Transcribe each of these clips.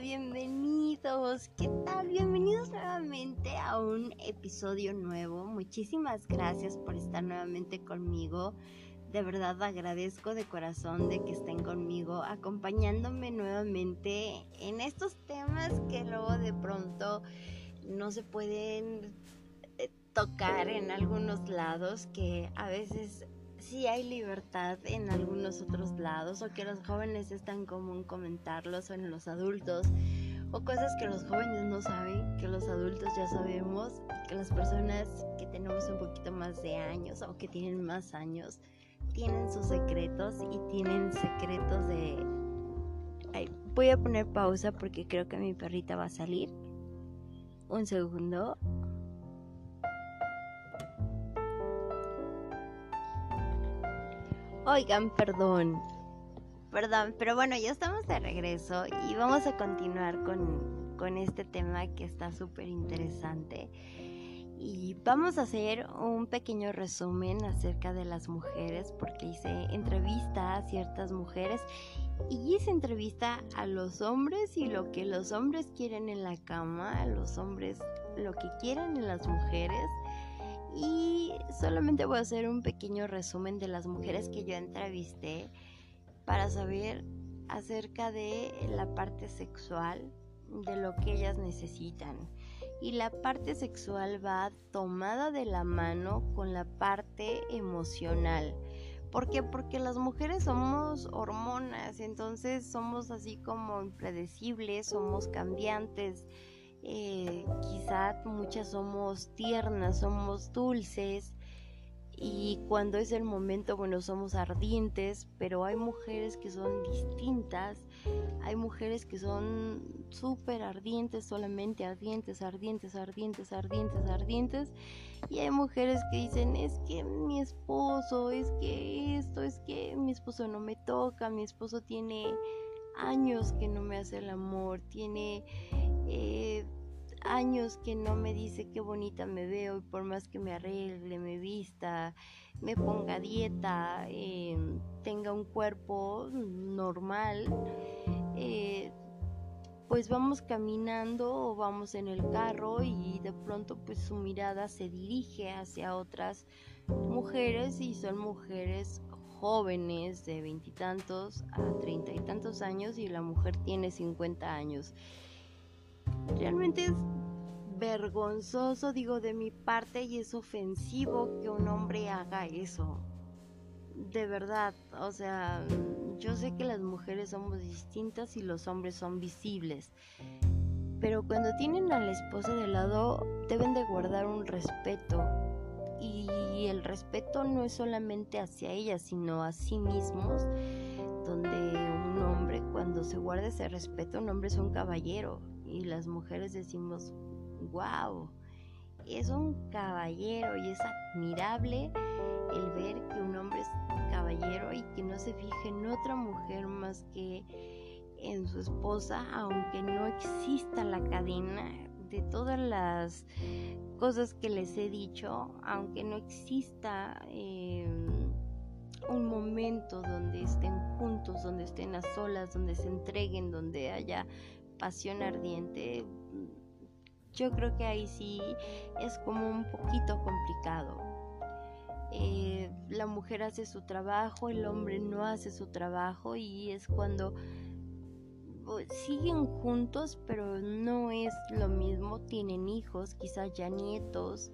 bienvenidos. ¿Qué tal? Bienvenidos nuevamente a un episodio nuevo. Muchísimas gracias por estar nuevamente conmigo. De verdad agradezco de corazón de que estén conmigo, acompañándome nuevamente en estos temas que luego de pronto no se pueden eh, tocar en algunos lados, que a veces sí hay libertad en algunos otros lados o que los jóvenes es tan común comentarlos o en los adultos o cosas que los jóvenes no saben, que los adultos ya sabemos, que las personas que tenemos un poquito más de años o que tienen más años tienen sus secretos y tienen secretos de... voy a poner pausa porque creo que mi perrita va a salir. Un segundo. Oigan, perdón. Perdón, pero bueno, ya estamos de regreso y vamos a continuar con, con este tema que está súper interesante. Y vamos a hacer un pequeño resumen acerca de las mujeres porque hice entrevista a ciertas mujeres y hice entrevista a los hombres y lo que los hombres quieren en la cama, a los hombres lo que quieren en las mujeres y solamente voy a hacer un pequeño resumen de las mujeres que yo entrevisté para saber acerca de la parte sexual, de lo que ellas necesitan. Y la parte sexual va tomada de la mano con la parte emocional. ¿Por qué? Porque las mujeres somos hormonas, entonces somos así como impredecibles, somos cambiantes, eh, quizá muchas somos tiernas, somos dulces y cuando es el momento, bueno, somos ardientes, pero hay mujeres que son distintas, hay mujeres que son súper ardientes, solamente ardientes, ardientes, ardientes, ardientes, ardientes, y hay mujeres que dicen, es que mi esposo, es que esto, es que mi esposo no me toca, mi esposo tiene años que no me hace el amor, tiene eh, años que no me dice qué bonita me veo y por más que me arregle, me vista, me ponga dieta, em, tenga un cuerpo normal, eh, pues vamos caminando o vamos en el carro y de pronto pues su mirada se dirige hacia otras mujeres y son mujeres jóvenes de veintitantos a treinta y tantos años y la mujer tiene 50 años. Realmente es vergonzoso, digo, de mi parte y es ofensivo que un hombre haga eso. De verdad, o sea, yo sé que las mujeres somos distintas y los hombres son visibles. Pero cuando tienen a la esposa de lado, deben de guardar un respeto. Y el respeto no es solamente hacia ella, sino a sí mismos. Donde un hombre, cuando se guarda ese respeto, un hombre es un caballero y las mujeres decimos, wow, es un caballero y es admirable el ver que un hombre es caballero y que no se fije en otra mujer más que en su esposa, aunque no exista la cadena de todas las cosas que les he dicho, aunque no exista em, un momento donde estén juntos, donde estén a solas, donde se entreguen, donde haya pasión ardiente, yo creo que ahí sí es como un poquito complicado. Eh, la mujer hace su trabajo, el hombre no hace su trabajo y es cuando siguen juntos, pero no es lo mismo, tienen hijos, quizás ya nietos,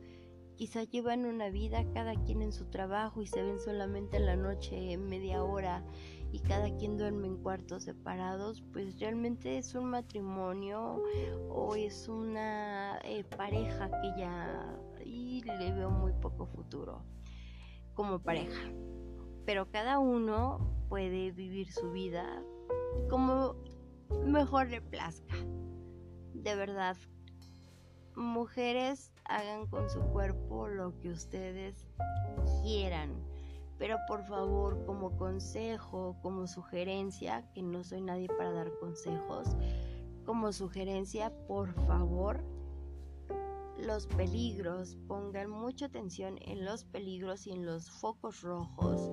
quizás llevan una vida cada quien en su trabajo y se ven solamente en la noche media hora y cada quien duerme en cuartos separados, pues realmente es un matrimonio o es una eh, pareja que ya y le veo muy poco futuro como pareja. Pero cada uno puede vivir su vida como mejor le plazca. De verdad, mujeres hagan con su cuerpo lo que ustedes quieran pero por favor como consejo, como sugerencia, que no soy nadie para dar consejos, como sugerencia, por favor, los peligros, pongan mucha atención en los peligros y en los focos rojos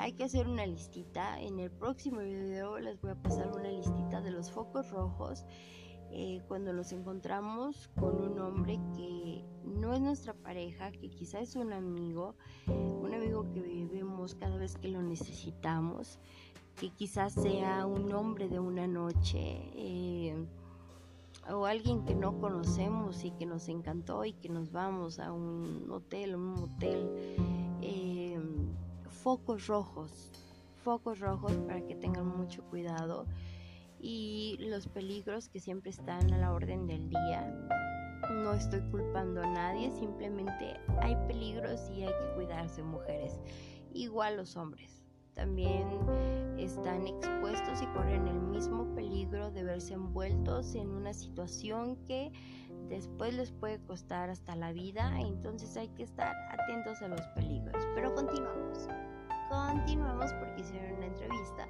hay que hacer una listita. En el próximo video les voy a pasar una listita de los focos rojos eh, cuando los encontramos con un hombre que no es nuestra pareja, que quizás es un amigo, un amigo que vivimos cada vez que lo necesitamos, que quizás sea un hombre de una noche eh, o alguien que no conocemos y que nos encantó y que nos vamos a un hotel, un motel. Focos rojos, focos rojos para que tengan mucho cuidado y los peligros que siempre están a la orden del día. No estoy culpando a nadie, simplemente hay peligros y hay que cuidarse mujeres. Igual los hombres también están expuestos y corren el mismo peligro de verse envueltos en una situación que después les puede costar hasta la vida, entonces hay que estar atentos a los peligros. Pero continuamos, continuamos porque hicieron una entrevista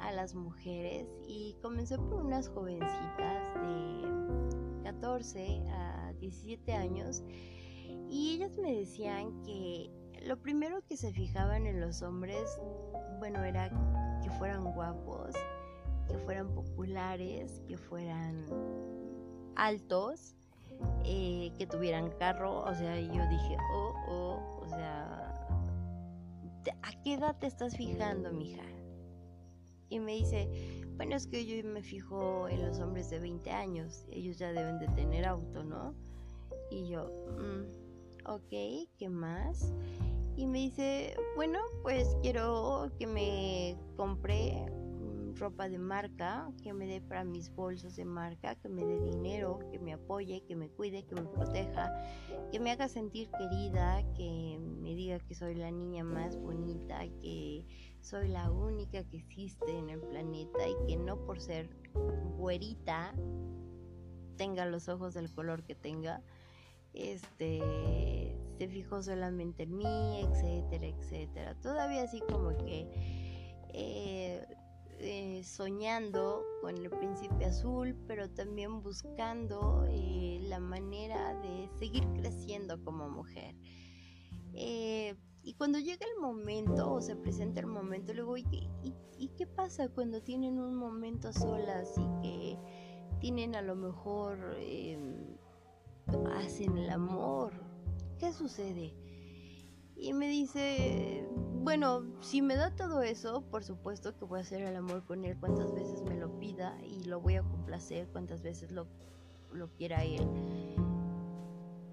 a las mujeres y comenzó por unas jovencitas de 14 a 17 años. Y ellas me decían que lo primero que se fijaban en los hombres, bueno, era que fueran guapos, que fueran populares, que fueran altos, eh, que tuvieran carro, o sea, yo dije, oh, oh, o sea, ¿a qué edad te estás fijando, mija? y me dice, bueno, es que yo me fijo en los hombres de 20 años, ellos ya deben de tener auto, ¿no? Y yo, mm, ok, ¿qué más? Y me dice, bueno, pues quiero que me compre ropa de marca, que me dé para mis bolsos de marca, que me dé dinero, que me apoye, que me cuide, que me proteja, que me haga sentir querida, que me diga que soy la niña más bonita, que soy la única que existe en el planeta y que no por ser güerita tenga los ojos del color que tenga, este se fijó solamente en mí, etcétera, etcétera. Todavía así como que eh, eh, soñando con el príncipe azul, pero también buscando eh, la manera de seguir creciendo como mujer. Y cuando llega el momento o se presenta el momento, luego, ¿y, y, qué pasa cuando tienen un momento solas y que tienen a lo mejor, em, hacen el amor? ¿Qué sucede? Y me dice, bueno, si me da todo eso, por supuesto que voy a hacer el amor con él cuantas veces me lo pida y lo voy a complacer cuantas veces lo, lo quiera él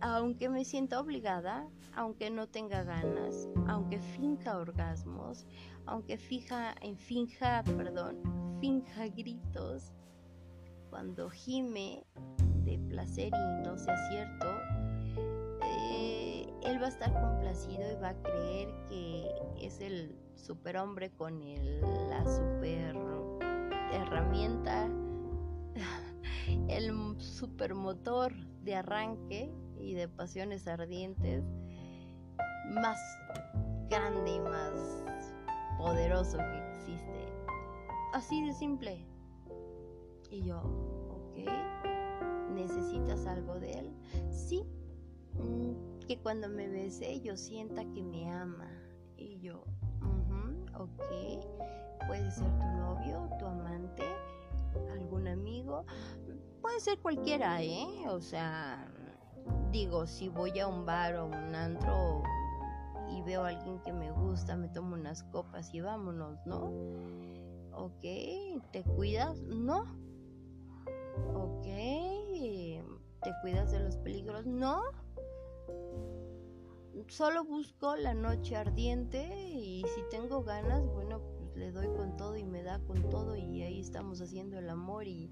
aunque me sienta obligada, aunque no tenga ganas, aunque finja orgasmos, aunque fija, en finja, perdón, finja gritos, cuando gime de placer y no sea cierto, eh, él va a estar complacido y va a creer que es el superhombre con el, la super herramienta, el supermotor de arranque y de pasiones ardientes más grande y más poderoso que existe. Así de simple. Y yo, ok, ¿necesitas algo de él? Sí, mm, que cuando me bese yo sienta que me ama. Y yo, ok, puede ser tu novio, tu amante, algún amigo, puede ser cualquiera, ¿eh? O sea, digo, si voy a un bar o un antro y veo a alguien que me gusta, me tomo unas copas y vámonos, ¿no? Ok, ¿te cuidas? No. Ok, ¿te cuidas de los peligros? No. Solo busco la noche ardiente y si tengo ganas, bueno, pues le doy con todo y me da con todo y ahí estamos haciendo el amor y,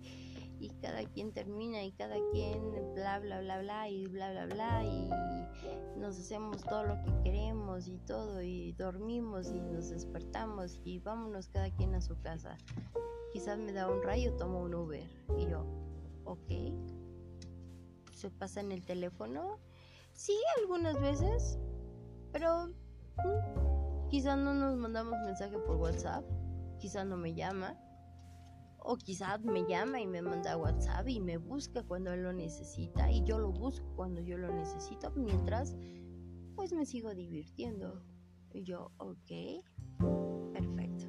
y cada quien termina y cada quien bla bla bla bla y bla bla bla y nos hacemos todo lo que queremos y todo y dormimos y nos despertamos y vámonos cada quien a su casa. Quizás me da un rayo, tomo un Uber y yo, ok. ¿Se pasa en el teléfono? Sí, algunas veces, pero mm, quizás no nos mandamos mensaje por WhatsApp, quizás no me llama o quizás me llama y me manda WhatsApp y me busca cuando él lo necesita y yo lo busco cuando yo lo necesito mientras pues me sigo divirtiendo. Y yo, ok, perfecto.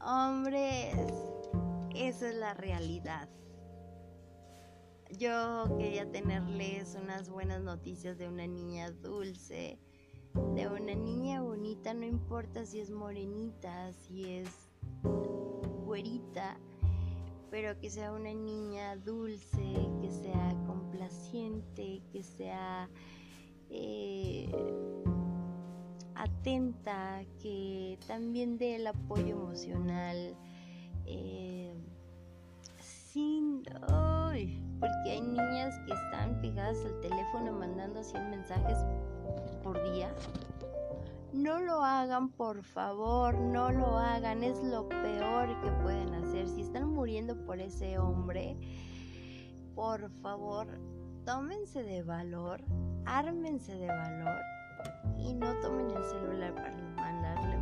Hombres, esa es la realidad. Yo quería tenerles unas buenas noticias de una niña dulce, de una niña bonita, no importa si es morenita, si es güerita, pero que sea una niña dulce, que sea complaciente, que sea eh, atenta, que también dé el apoyo emocional. Eh, sin, porque hay niñas que están pegadas al teléfono mandando 100 mensajes por día. No lo hagan, por favor, no lo hagan, es lo peor que pueden hacer. Si están muriendo por ese hombre, por favor, tómense de valor, ármense de valor y no tomen el celular para mandarle.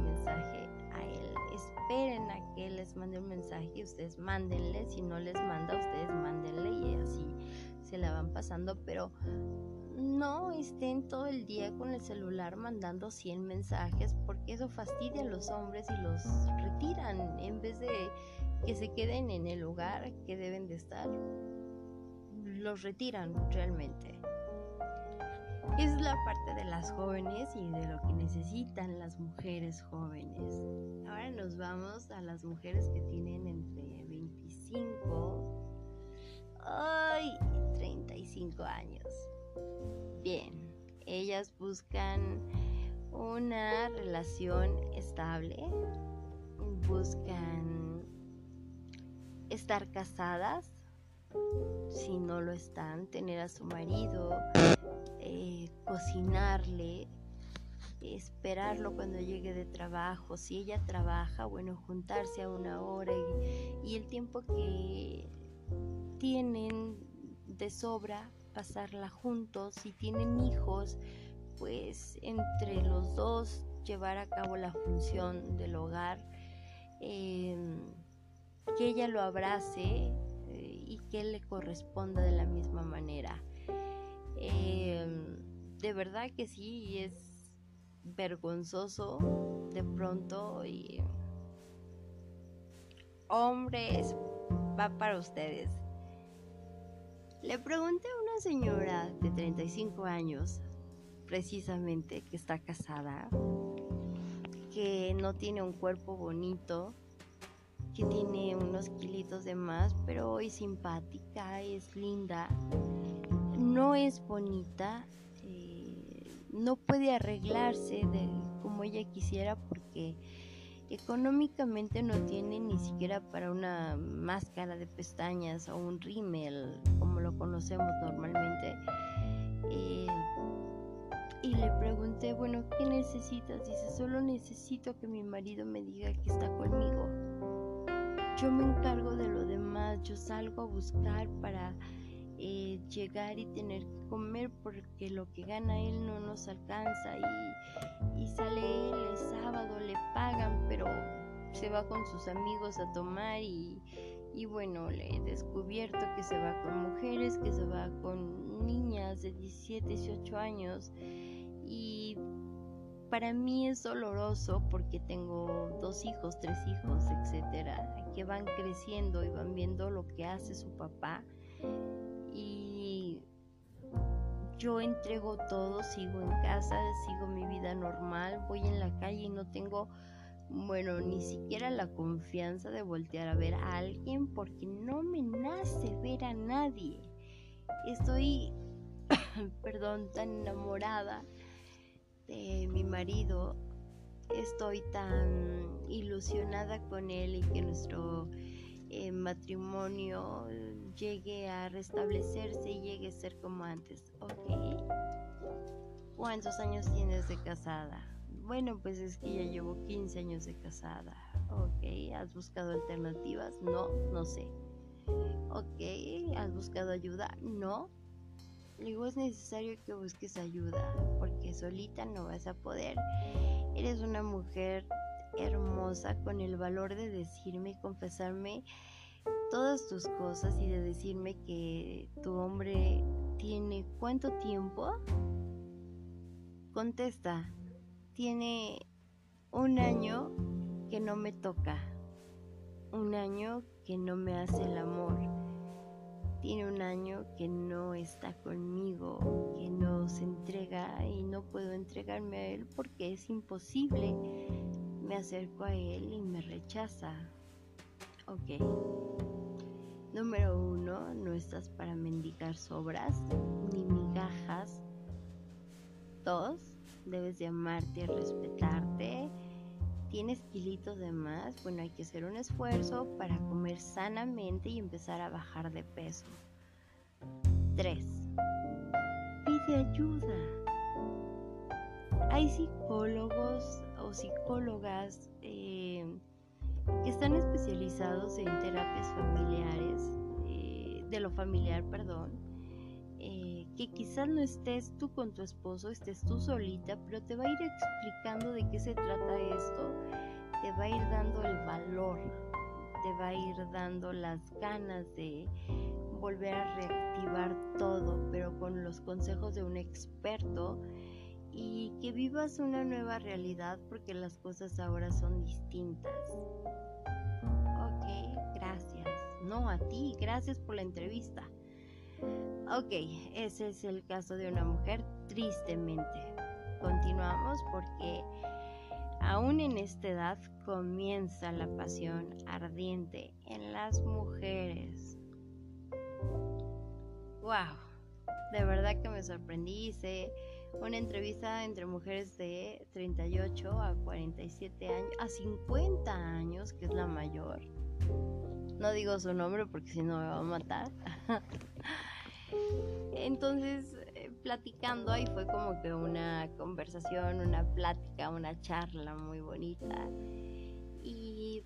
Esperen a que les mande un mensaje y ustedes mándenle. Si no les manda, ustedes mándenle y así se la van pasando, pero no estén todo el día con el celular mandando 100 mensajes porque eso fastidia a los hombres y los retiran en vez de que se queden en el lugar que deben de estar. Los retiran realmente. Es la parte de las jóvenes y de lo que necesitan las mujeres jóvenes. Ahora nos vamos a las mujeres que tienen entre 25 y 35 años. Bien, ellas buscan una relación estable, buscan estar casadas, si no lo están, tener a su marido, eh, cocinarle, esperarlo cuando llegue de trabajo, si ella trabaja, bueno, juntarse a una hora y, el tiempo que tienen de sobra pasarla juntos, si tienen hijos, pues entre los dos llevar a cabo la función del hogar, em, que ella lo abrace eh, y que le corresponda de la misma manera. Em, de verdad que sí, es vergonzoso de pronto y hombres, va para ustedes. Le pregunté a una señora de 35 años, precisamente, que está casada, que no tiene un cuerpo bonito, que tiene unos kilitos de más, pero es simpática, es linda, no es bonita, eh, no puede arreglarse de como ella quisiera porque económicamente no tiene ni siquiera para una máscara de pestañas o un rímel como lo conocemos normalmente. Eh, y le pregunté, bueno, ¿qué necesitas? Dice, solo necesito que mi marido me diga que está conmigo. Yo me encargo de lo demás, yo salgo a buscar para eh, llegar y tener que comer porque lo que gana él no nos alcanza y, y sale él el sábado, le pagan, pero se va con sus amigos a tomar y, y bueno, le he descubierto que se va con mujeres, que se va con niñas de 17, 18 años y para mí es doloroso porque tengo dos hijos, tres hijos, etcétera, que van creciendo y van viendo lo que hace su papá yo entrego todo, sigo en casa, sigo mi vida normal, voy en la calle y no tengo, bueno, ni siquiera la confianza de voltear a ver a alguien porque no me nace ver a nadie. Estoy, perdón, tan enamorada de mi marido, estoy tan ilusionada con él y que nuestro matrimonio llegue a restablecerse y llegue a ser como antes. Ok. ¿Cuántos años tienes de casada? Bueno, pues es que ya llevo 15 años de casada. Ok. ¿Has buscado alternativas? No, no sé. Ok. ¿Has buscado ayuda? No. Digo, es necesario que busques ayuda porque solita no vas a poder. Eres una mujer hermosa con el valor de decirme y confesarme todas tus cosas y de decirme que tu hombre tiene cuánto tiempo contesta, tiene un año que no me toca, un año que no me hace el amor, tiene un año que no está conmigo, que no se entrega y no puedo entregarme a él porque es imposible. Me acerco a él y me rechaza. Ok. Número uno, no estás para mendigar sobras ni migajas. Dos, debes de amarte y respetarte. Tienes kilitos de más, bueno, hay que hacer un esfuerzo para comer sanamente y empezar a bajar de peso. Tres, pide ayuda. Hay psicólogos psicólogas eh, que están especializados en terapias familiares, eh, de lo familiar, perdón, eh, que quizás no estés tú con tu esposo, estés tú solita, pero te va a ir explicando de qué se trata esto, te va a ir dando el valor, te va a ir dando las ganas de volver a reactivar todo, pero con los consejos de un experto y que vivas una nueva realidad porque las cosas ahora son distintas. Ok, gracias. No a ti, gracias por la entrevista. Ok, ese es el caso de una mujer tristemente. Continuamos porque aún en esta edad comienza la pasión ardiente en las mujeres. ¡Wow! De verdad que me sorprendí. Una entrevista entre mujeres de 38 a 47 años, a 50 años, que es la mayor. No digo su nombre porque si no me va a matar. Entonces, eh, platicando ahí fue como que una conversación, una plática, una charla muy bonita. Y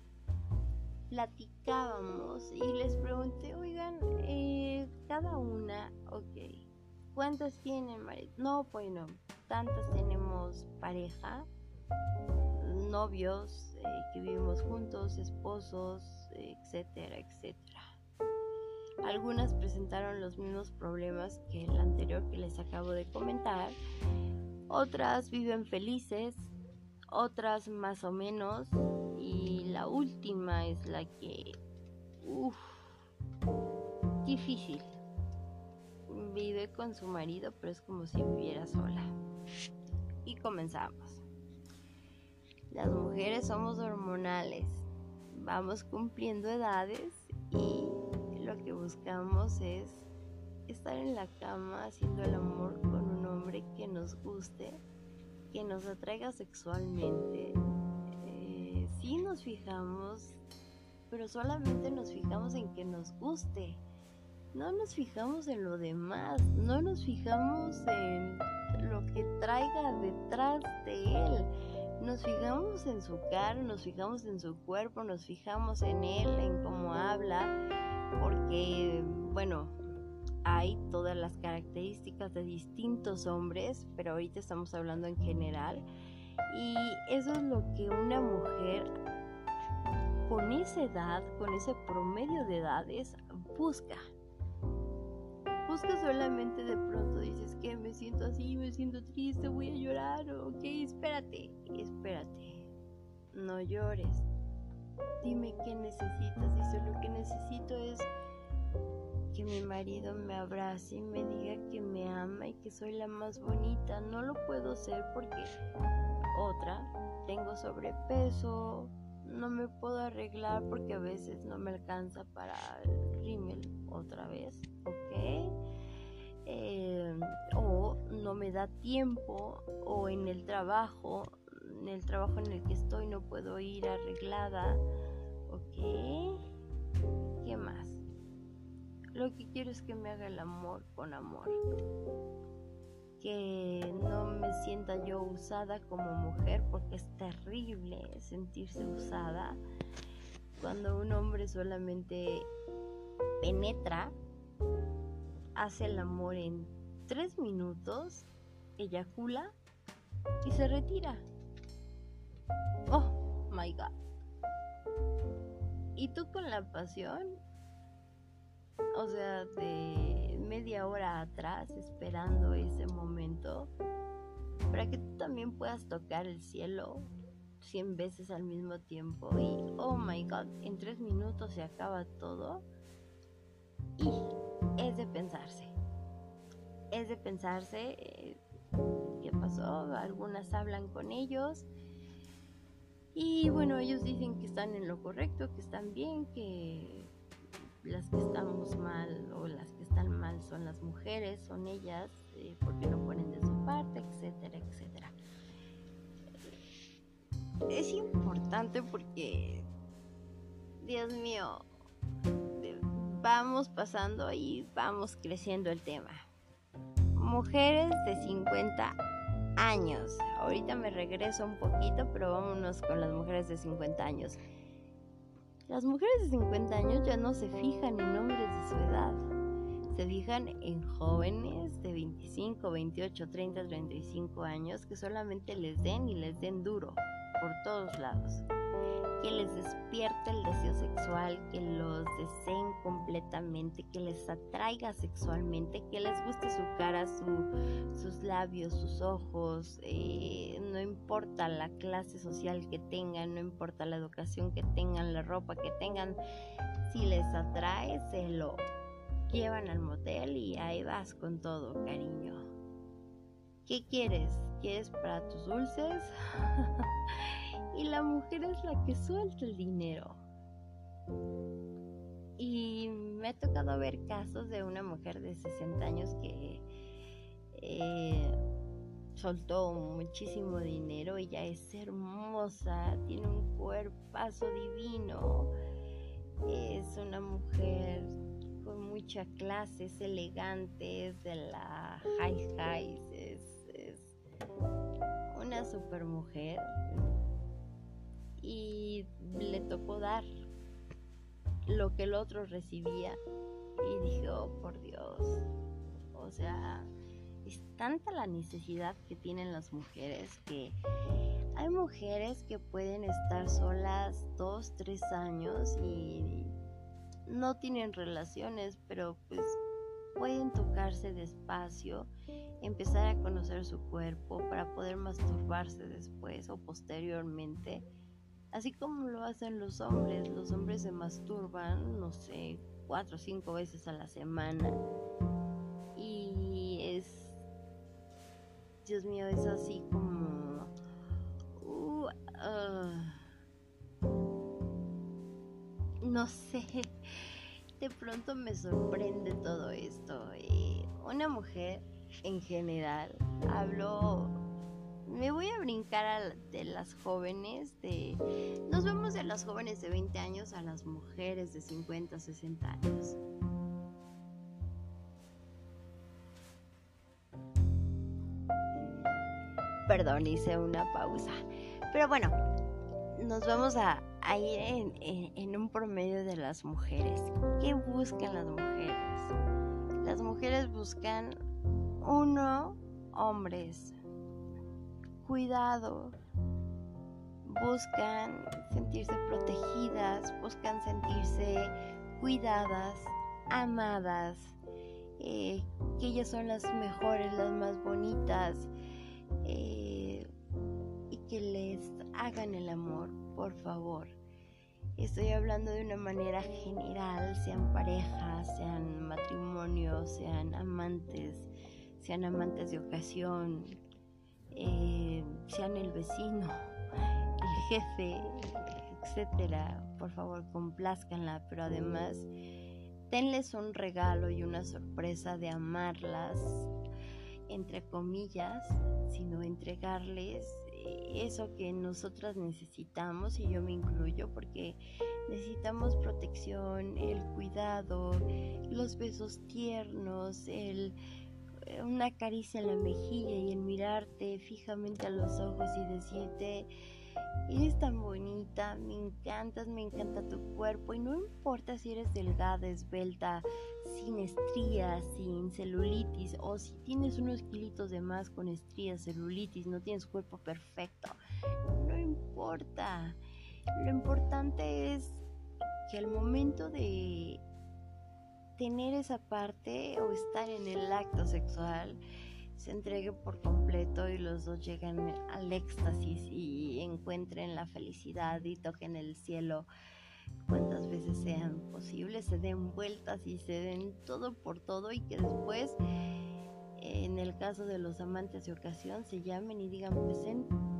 platicábamos y les pregunté, oigan, eh, cada una, ok, ¿Cuántas tienen marido? No, pues no. Tantas tenemos pareja, novios eh, que vivimos juntos, esposos, etcétera, etcétera. Algunas presentaron los mismos problemas que el anterior que les acabo de comentar. Otras viven felices, otras más o menos. Y la última es la que... Uff, difícil vive con su marido, pero es como si viviera sola. Y comenzamos. Las mujeres somos hormonales, vamos cumpliendo edades y lo que buscamos es estar en la cama haciendo el amor con un hombre que nos guste, que nos atraiga sexualmente. Eh, sí nos fijamos, pero solamente nos fijamos en que nos guste no nos fijamos en lo demás, no nos fijamos en lo que traiga detrás de él. Nos fijamos en su cara, nos fijamos en su cuerpo, nos fijamos en él, en cómo habla, porque, bueno, hay todas las características de distintos hombres, pero ahorita estamos hablando en general. Y eso es lo que una mujer con esa edad, con ese promedio de edades, busca busca solamente de pronto dices que me siento así, me siento triste, voy a llorar, ok, espérate, espérate, no llores, dime qué necesitas, dice lo que necesito es que mi marido me abrace y me diga que me ama y que soy la más bonita, no lo puedo ser porque otra, tengo sobrepeso, no me puedo arreglar porque a veces no me alcanza para el rímel otra vez, ¿ok? Eh, o no me da tiempo o en el trabajo, en el trabajo en el que estoy no puedo ir arreglada, ¿ok? ¿Qué más? Lo que quiero es que me haga el amor con amor. Que no me sienta yo usada como mujer porque es terrible sentirse usada cuando un hombre solamente penetra, hace el amor en tres minutos, eyacula y se retira. Oh my god. Y tú con la pasión, o sea, de media hora atrás esperando ese momento, para que tú también puedas tocar el cielo 100 veces al mismo tiempo y oh my god, en 3 minutos se acaba todo. Y es de pensarse. Es de pensarse eh, qué pasó. Algunas hablan con ellos. Y bueno, ellos dicen que están en lo correcto, que están bien, que las que estamos mal o las que están mal son las mujeres, son ellas, eh, porque no ponen de su parte, etcétera, etcétera. Es importante porque, Dios mío, vamos pasando y vamos creciendo el tema. Mujeres de 50 años. Ahorita me regreso un poquito, pero vámonos con las mujeres de 50 años. Las mujeres de 50 años ya no se fijan en hombres de su edad. Se fijan en jóvenes de 25, 28, 30, 35 años que solamente les den y les den duro por todos lados que les despierte el deseo sexual, que los deseen completamente, que les atraiga sexualmente, que les guste su cara, sus labios, sus ojos, eh, no importa la clase social que tengan, no importa la educación que tengan, la ropa que tengan, si les atrae, se lo llevan al motel y ahí vas con todo, cariño. ¿Qué quieres? ¿Quieres para tus dulces? y la mujer es la que suelta el dinero. Y me ha tocado ver casos de una mujer de 60 años que eh, soltó muchísimo dinero, ella es hermosa, tiene un cuerpazo divino, es una mujer con mucha clase, es elegante, es de la high high, es, es una super mujer y le tocó dar lo que el otro recibía y dije, oh por Dios, o sea, es tanta la necesidad que tienen las mujeres que hay mujeres que pueden estar solas dos, tres años y no tienen relaciones, pero pues pueden tocarse despacio, empezar a conocer su cuerpo para poder masturbarse después o posteriormente Así como lo hacen los hombres, los hombres se masturban, no sé, cuatro o cinco veces a la semana. Y es, Dios mío, es así como... Uh, ah, no sé, de pronto me sorprende todo esto. Y una mujer en general, hablo me voy a brincar de las jóvenes, de nos vemos de las jóvenes de 20 años a las mujeres de 50, 60 años. Perdón, hice una pausa. Pero bueno, nos vamos a, ir en un promedio de las mujeres. ¿Qué buscan las mujeres? Las mujeres buscan uno, hombres cuidado, buscan sentirse protegidas, buscan sentirse cuidadas, amadas, eh, que ellas son las mejores, las más bonitas, eh, y que les hagan el amor, por favor. Estoy hablando de una manera general, sean parejas, sean matrimonios, sean amantes, sean amantes de ocasión, eh, sean el vecino, el jefe, etcétera, por favor complázcanla, pero además tenles un regalo y una sorpresa de amarlas, entre comillas, sino entregarles eso que nosotras necesitamos y yo me incluyo porque necesitamos protección, el cuidado, los besos tiernos, el una caricia en la mejilla y el mirarte fijamente a los ojos y decirte, eres tan bonita, me encantas, me encanta tu cuerpo y no importa si eres delgada, esbelta, sin estrías, sin celulitis o si tienes unos kilitos de más con estrías, celulitis, no tienes cuerpo perfecto, no importa. Lo importante es que al momento de tener esa parte o estar en el acto sexual, se entregue por completo y los dos lleguen al éxtasis y encuentren la felicidad y toquen el cielo cuantas veces sean posibles, se den vueltas y se den todo por todo y que después, en el caso de los amantes de ocasión, se llamen y digan, pues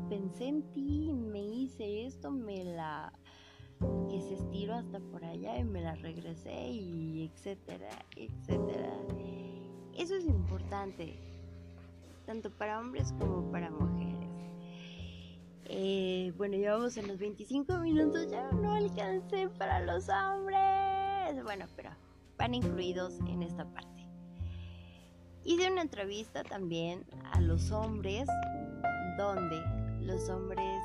pensé en ti, me hice esto, me la que se estiró hasta por allá y me la regresé y etcétera, etcétera. Eso es importante tanto para hombres como para mujeres. Eh, bueno, llevamos en los 25 minutos, ya no alcancé para los hombres. Bueno, pero van incluidos en esta parte. Hice una entrevista también a los hombres, donde los hombres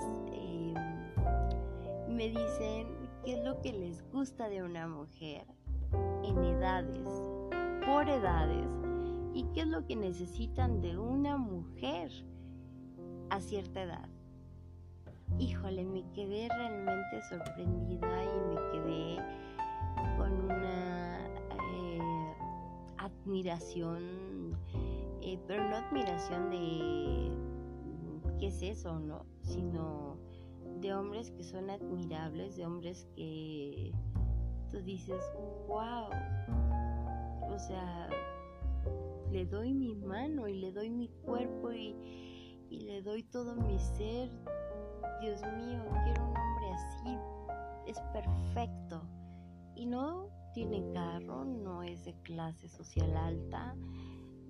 me dicen qué es lo que les gusta de una mujer en edades, por edades y qué es lo que necesitan de una mujer a cierta edad. Híjole, me quedé realmente sorprendida y me quedé con una eh, admiración, eh, pero no admiración de qué es eso, ¿no? Sino de hombres que son admirables, de hombres que tú dices, wow, o sea, le doy mi mano y le doy mi cuerpo y, le doy todo mi ser. Dios mío, quiero un hombre así. Es perfecto. Y no tiene carro, no es de clase social alta,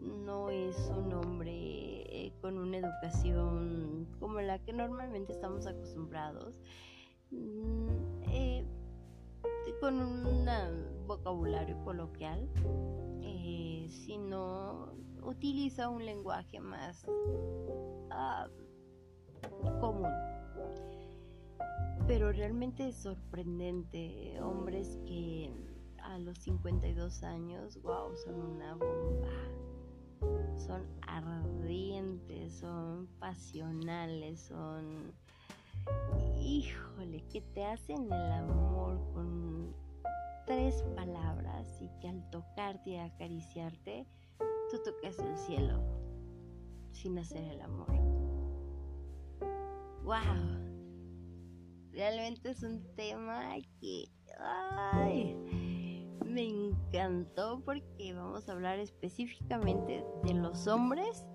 no es un hombre eh, con una educación como la que normalmente estamos acostumbrados, mm, eh, con un vocabulario coloquial, si no utiliza un lenguaje más ah, común. Pero realmente es sorprendente, hombres que a los 52 años, wow, son una bomba. Son ardientes, son pasionales, son... Híjole, que te hacen el amor con tres palabras y que al tocarte y acariciarte, tú tocas el cielo sin hacer el amor. ¡Wow! Realmente es un tema que me encantó porque vamos a hablar específicamente de los hombres.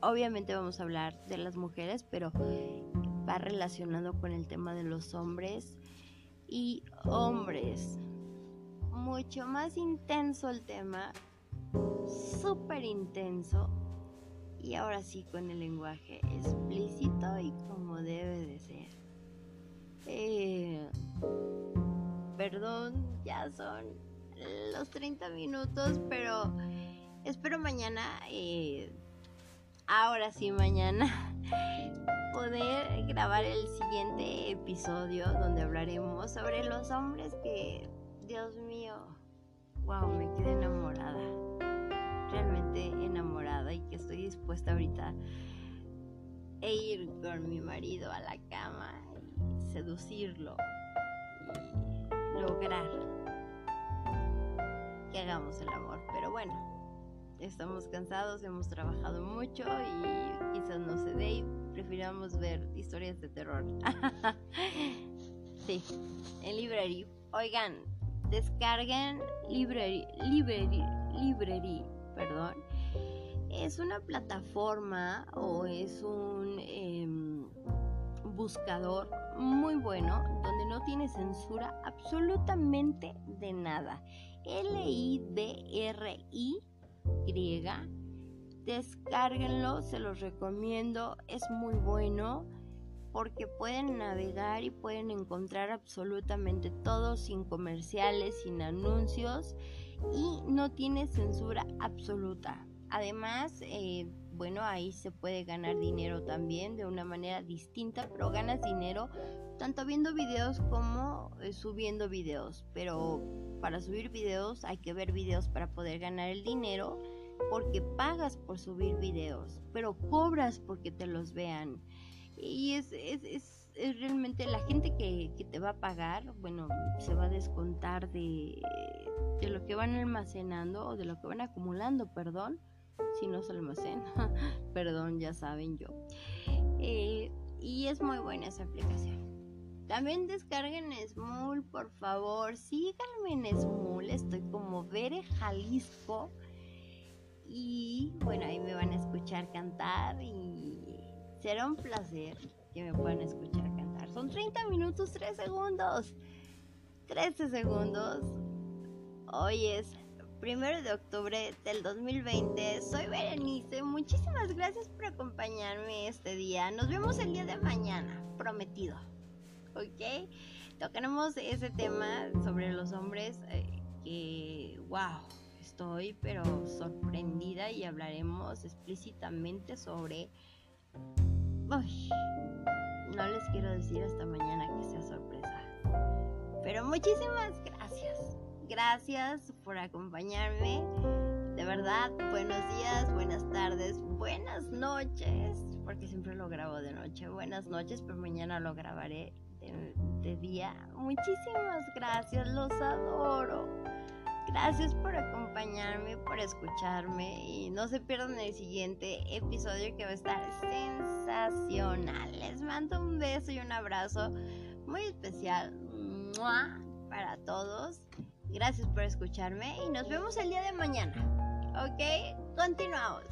Obviamente vamos a hablar de las mujeres, pero va relacionado con el tema de los hombres y hombres mucho más intenso el tema, súper intenso y ahora sí con el lenguaje explícito y como debe de ser. Eh, perdón, ya son los 30 minutos, pero espero mañana, eh, ahora sí mañana, poder grabar el siguiente episodio donde hablaremos sobre los hombres que Dios mío, wow, me quedé enamorada. Realmente enamorada y que estoy dispuesta ahorita a ir con mi marido a la cama y seducirlo y lograr hagamos el amor. Pero bueno, estamos cansados, hemos trabajado mucho y quizás no se dé y prefiramos ver historias de terror. sí, en librería. Oigan, descarguen Library, Library, perdón. Es una plataforma o es un em, buscador muy bueno donde no tiene censura absolutamente de nada. L-I-B-R-I griega. Descárguenlo, se los recomiendo, es muy bueno porque pueden navegar y pueden encontrar absolutamente todo sin comerciales, sin anuncios y no tiene censura absoluta. Además, eh, bueno, ahí se puede ganar dinero también de una manera distinta, pero ganas dinero tanto viendo videos como eh, subiendo videos. Pero para subir videos hay que ver videos para poder ganar el dinero porque pagas por subir videos, pero cobras porque te los vean. Y es, es, es, realmente la gente que, te va a pagar, bueno, se va a descontar de, de lo que van almacenando o de lo que van acumulando, perdón, si no se lo almacén. Perdón, ya saben yo. Eh, y es muy buena esa aplicación. También descarguen Smul, por favor. Síganme en Smul. Estoy como Vere Jalisco. Y bueno, ahí me van a escuchar cantar y será un placer que me puedan escuchar cantar. Son 30 minutos, 3 segundos. 13 segundos. Hoy es primero de octubre del 2020. Soy Berenice. Muchísimas gracias por acompañarme este día. Nos vemos el día de mañana, prometido. ¿Ok? Tocaremos ese tema sobre los hombres eh, que, wow, estoy pero sorprendida y hablaremos explícitamente sobre... Uy, no les quiero decir hasta mañana que sea sorpresa. Pero muchísimas gracias. Gracias por acompañarme. De verdad, buenos días, buenas tardes, buenas noches, porque siempre lo grabo de noche. Buenas noches, pero mañana lo grabaré de, día. Muchísimas gracias, los adoro. Gracias por acompañarme, por escucharme y no se pierdan el siguiente episodio que va a estar sensacional. Les mando un beso y un abrazo muy especial para todos. Gracias por escucharme y nos vemos el día de mañana. ¿Ok? Continuamos.